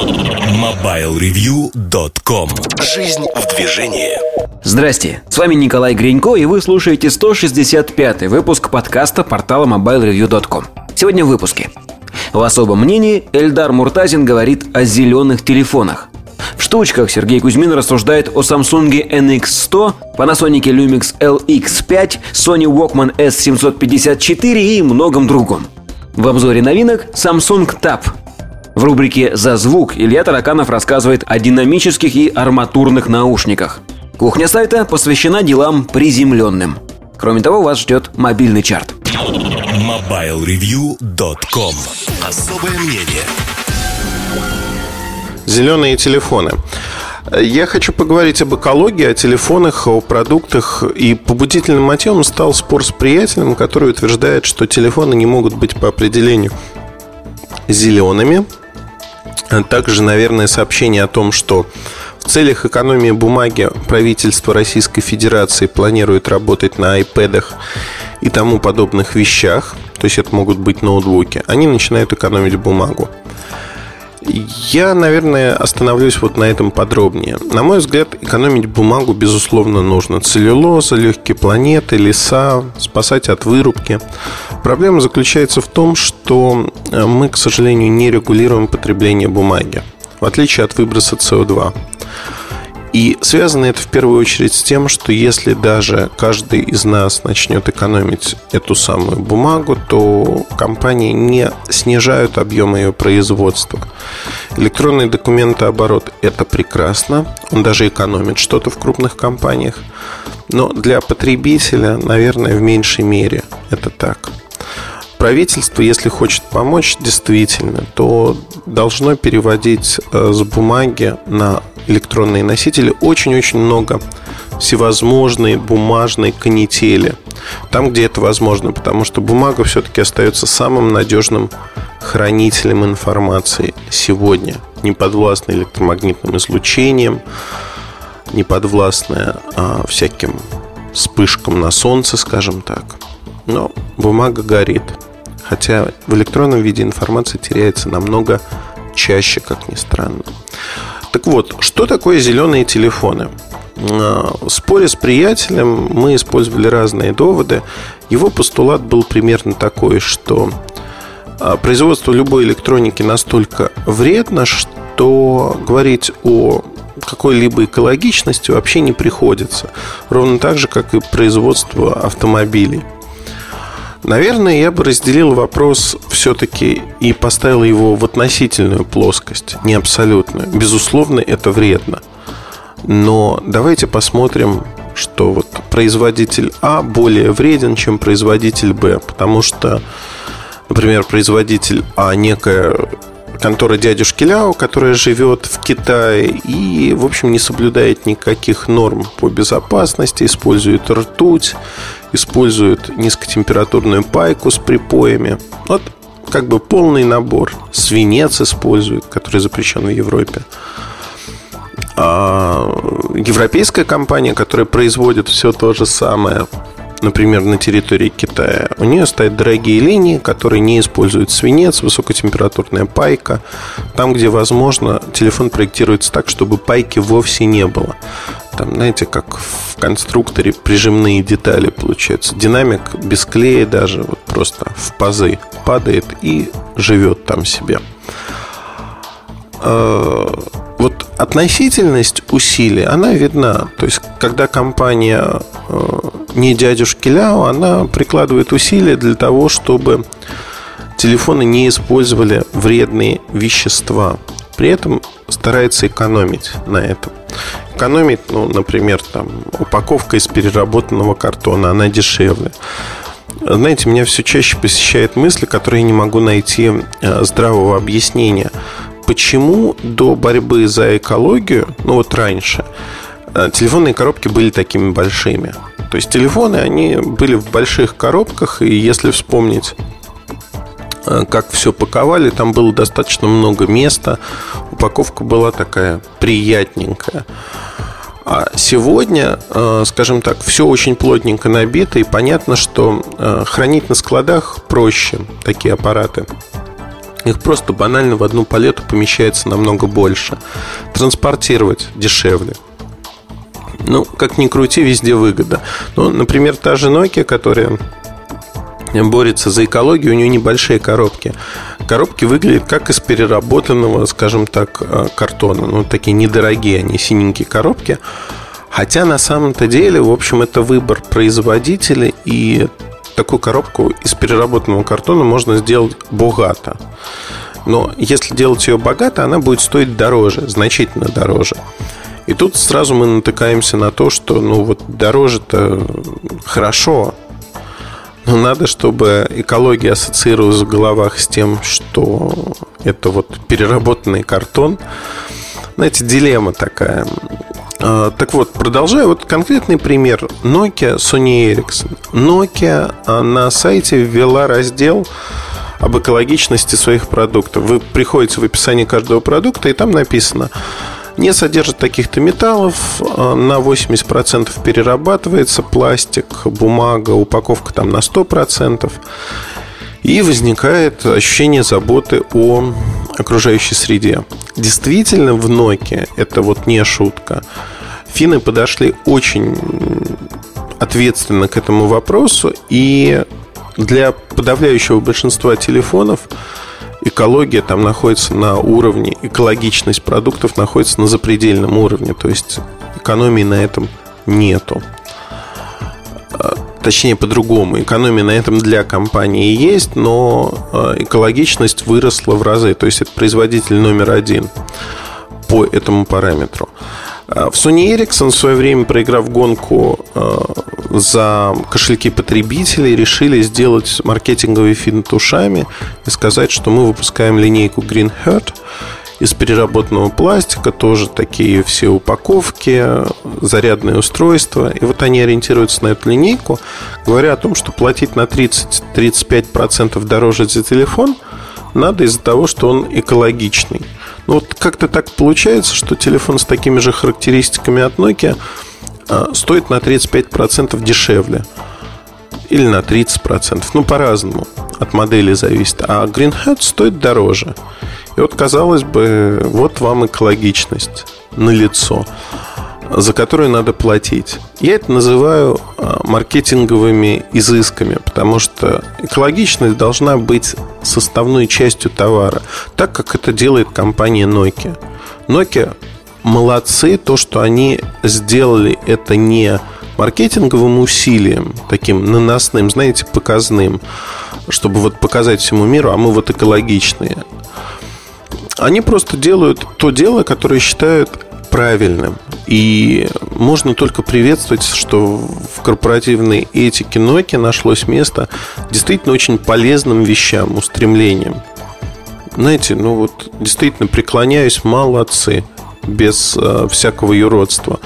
MobileReview.com Жизнь в движении Здрасте, с вами Николай Гринько, и вы слушаете 165-й выпуск подкаста портала MobileReview.com. Сегодня в выпуске. В особом мнении Эльдар Муртазин говорит о зеленых телефонах. В штучках Сергей Кузьмин рассуждает о Samsung NX100, Panasonic Lumix LX5, Sony Walkman S754 и многом другом. В обзоре новинок Samsung Tab. В рубрике «За звук» Илья Тараканов рассказывает о динамических и арматурных наушниках. Кухня сайта посвящена делам приземленным. Кроме того, вас ждет мобильный чарт. MobileReview.com Особое мнение Зеленые телефоны. Я хочу поговорить об экологии, о телефонах, о продуктах. И побудительным мотивом стал спор с приятелем, который утверждает, что телефоны не могут быть по определению зелеными. Также, наверное, сообщение о том, что в целях экономии бумаги правительство Российской Федерации планирует работать на iPad и тому подобных вещах, то есть это могут быть ноутбуки, они начинают экономить бумагу. Я, наверное, остановлюсь вот на этом подробнее. На мой взгляд, экономить бумагу, безусловно, нужно. Целлюлоза, легкие планеты, леса, спасать от вырубки. Проблема заключается в том, что э, мы, к сожалению, не регулируем потребление бумаги, в отличие от выброса СО2. И связано это в первую очередь с тем, что если даже каждый из нас начнет экономить эту самую бумагу, то компании не снижают объем ее производства. Электронный документооборот – это прекрасно, он даже экономит что-то в крупных компаниях, но для потребителя, наверное, в меньшей мере это так правительство, если хочет помочь действительно, то должно переводить э, с бумаги на электронные носители очень-очень много всевозможной бумажной канители. Там, где это возможно, потому что бумага все-таки остается самым надежным хранителем информации сегодня, не подвластной электромагнитным излучением, не подвластная а, всяким вспышкам на солнце, скажем так. Но бумага горит. Хотя в электронном виде информация теряется намного чаще, как ни странно. Так вот, что такое зеленые телефоны? А, в споре с приятелем мы использовали разные доводы. Его постулат был примерно такой, что а, производство любой электроники настолько вредно, что говорить о какой-либо экологичности вообще не приходится. Ровно так же, как и производство автомобилей. Наверное, я бы разделил вопрос все-таки и поставил его в относительную плоскость, не абсолютную. Безусловно, это вредно. Но давайте посмотрим, что вот производитель А более вреден, чем производитель Б, потому что, например, производитель А некая контора дядюшки Ляо, которая живет в Китае и, в общем, не соблюдает никаких норм по безопасности, использует ртуть, использует низкотемпературную пайку с припоями. Вот как бы полный набор. Свинец используют, который запрещен в Европе. А европейская компания, которая производит все то же самое, например, на территории Китая, у нее стоят дорогие линии, которые не используют свинец, высокотемпературная пайка. Там, где возможно, телефон проектируется так, чтобы пайки вовсе не было. Там, знаете, как в конструкторе прижимные детали получаются. Динамик без клея даже вот просто в пазы падает и живет там себе. А, вот относительность усилий, она видна. То есть, когда компания а, не дядюшки Ляо, она прикладывает усилия для того, чтобы телефоны не использовали вредные вещества. При этом старается экономить на этом. Экономить, ну, например, там, упаковка из переработанного картона, она дешевле. Знаете, меня все чаще посещает мысли, которые я не могу найти э, здравого объяснения. Почему до борьбы за экологию, ну вот раньше, э, телефонные коробки были такими большими? То есть телефоны, они были в больших коробках, и если вспомнить как все паковали, там было достаточно много места, упаковка была такая приятненькая. А сегодня, э, скажем так, все очень плотненько набито, и понятно, что э, хранить на складах проще такие аппараты. Их просто банально в одну палету помещается намного больше. Транспортировать дешевле. Ну, как ни крути, везде выгода. Ну, например, та же Nokia, которая борется за экологию, у нее небольшие коробки. Коробки выглядят как из переработанного, скажем так, э, картона. Ну, такие недорогие они, синенькие коробки. Хотя на самом-то деле, в общем, это выбор производителя, и такую коробку из переработанного картона можно сделать богато. Но если делать ее богато, она будет стоить дороже, значительно дороже. И тут сразу мы натыкаемся на то, что ну вот дороже-то хорошо, надо, чтобы экология ассоциировалась в головах с тем, что это вот переработанный картон. Знаете, дилемма такая. А, так вот, продолжая, вот конкретный пример. Nokia, Sony Ericsson. Nokia а, на сайте ввела раздел об экологичности своих продуктов. Вы приходите в описание каждого продукта, и там написано не содержит таких-то металлов, а, на 80% перерабатывается пластик, бумага, упаковка там на 100%. И возникает ощущение заботы о окружающей среде. Действительно, в Nokia это вот не шутка. Финны подошли очень ответственно к этому вопросу, и для подавляющего большинства телефонов экология там находится на уровне, экологичность продуктов находится на запредельном уровне, то есть экономии на этом нету. А, точнее, по-другому. Экономия на этом для компании есть, но а, экологичность выросла в разы. То есть это производитель номер один по этому параметру. А, в Sony Ericsson в свое время, проиграв гонку за кошельки потребителей решили сделать маркетинговый финт ушами и сказать, что мы выпускаем линейку Green Heart из переработанного пластика, тоже такие все упаковки, зарядные устройства. И вот они ориентируются на эту линейку, говоря о том, что платить на 30-35% дороже за телефон надо из-за того, что он экологичный. Ну вот как-то так получается, что телефон с такими же характеристиками от Nokia – стоит на 35% дешевле. Или на 30%. Ну, по-разному. От модели зависит. А Green Hat стоит дороже. И вот, казалось бы, вот вам экологичность на лицо, за которую надо платить. Я это называю а, маркетинговыми изысками, потому что экологичность должна быть составной частью товара, так как это делает компания Nokia. Nokia молодцы, то, что они сделали это не маркетинговым усилием, таким наносным, знаете, показным, чтобы вот показать всему миру, а мы вот экологичные. Они просто делают то дело, которое считают правильным. И можно только приветствовать, что в корпоративной этике Nokia нашлось место действительно очень полезным вещам, устремлениям. Знаете, ну вот действительно преклоняюсь, молодцы без э, всякого юродства.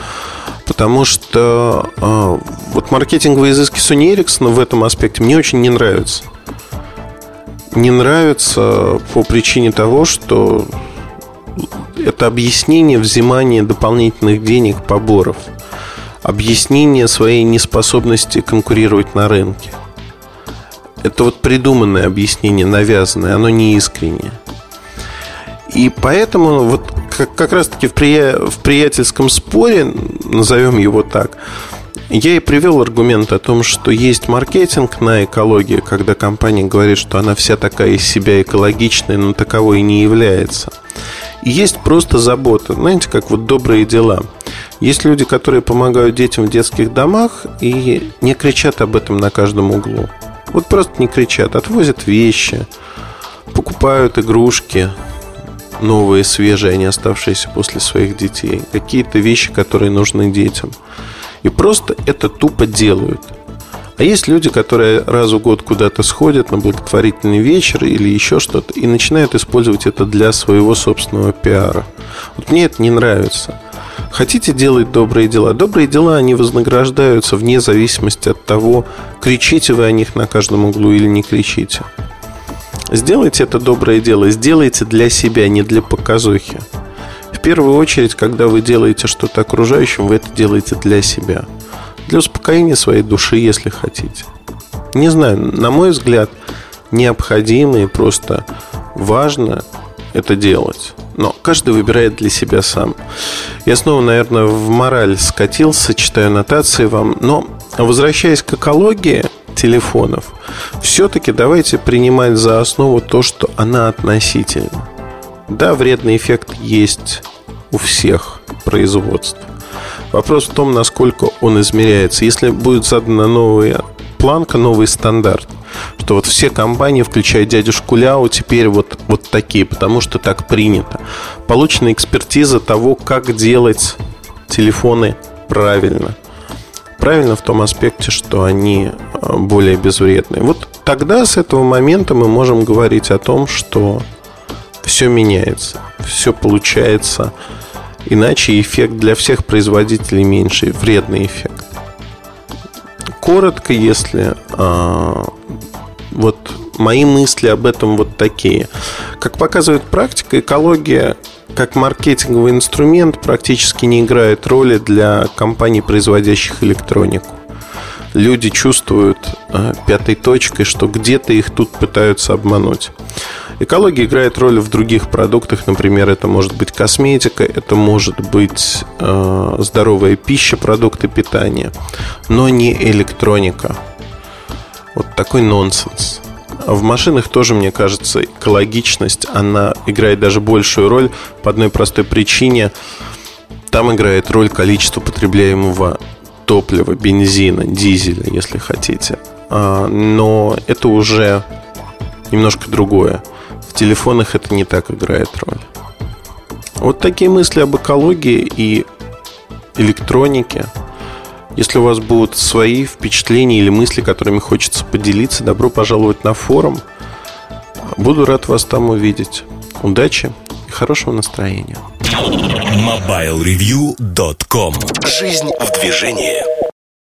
Потому что э, вот маркетинговые изыски Sony Ericsson в этом аспекте мне очень не нравятся. Не нравится по причине того, что это объяснение взимания дополнительных денег, поборов. Объяснение своей неспособности конкурировать на рынке. Это вот придуманное объяснение, навязанное, оно не искреннее. И поэтому вот как, как раз-таки в, прия... в приятельском споре, назовем его так, я и привел аргумент о том, что есть маркетинг на экологии, когда компания говорит, что она вся такая из себя экологичная, но таковой и не является. И есть просто забота, знаете, как вот добрые дела. Есть люди, которые помогают детям в детских домах и не кричат об этом на каждом углу. Вот просто не кричат, отвозят вещи, покупают игрушки, новые, свежие, не оставшиеся после своих детей. Какие-то вещи, которые нужны детям. И просто это тупо делают. А есть люди, которые раз в год куда-то сходят на благотворительный вечер или еще что-то и начинают использовать это для своего собственного пиара. Вот мне это не нравится. Хотите делать добрые дела? Добрые дела, они вознаграждаются вне зависимости от того, кричите вы о них на каждом углу или не кричите. Сделайте это доброе дело, сделайте для себя, не для показухи. В первую очередь, когда вы делаете что-то окружающим, вы это делаете для себя. Для успокоения своей души, если хотите. Не знаю, на мой взгляд, необходимые просто важно это делать. Но каждый выбирает для себя сам. Я снова, наверное, в мораль скатился, читаю нотации вам. Но возвращаясь к экологии телефонов, все-таки давайте принимать за основу то, что она относительна. Да, вредный эффект есть у всех производств. Вопрос в том, насколько он измеряется. Если будет задана новая планка, новый стандарт, что вот все компании, включая дядюшку Ляо, теперь вот, вот такие, потому что так принято. Получена экспертиза того, как делать телефоны правильно. Правильно в том аспекте, что они а, более безвредные. Вот тогда с этого момента мы можем говорить о том, что все меняется, все получается иначе эффект для всех производителей меньше, вредный эффект. Коротко, если а, вот мои мысли об этом вот такие. Как показывает практика, экология как маркетинговый инструмент практически не играет роли для компаний, производящих электронику. Люди чувствуют э, пятой точкой, что где-то их тут пытаются обмануть. Экология играет роль в других продуктах, например, это может быть косметика, это может быть э, здоровая пища, продукты питания, но не электроника. Вот такой нонсенс. В машинах тоже, мне кажется, экологичность, она играет даже большую роль по одной простой причине. Там играет роль количество потребляемого топлива, бензина, дизеля, если хотите. А, но это уже немножко другое. В телефонах это не так играет роль. Вот такие мысли об экологии и электронике – если у вас будут свои впечатления или мысли, которыми хочется поделиться, добро пожаловать на форум. Буду рад вас там увидеть. Удачи и хорошего настроения. MobileReview.com Жизнь в движении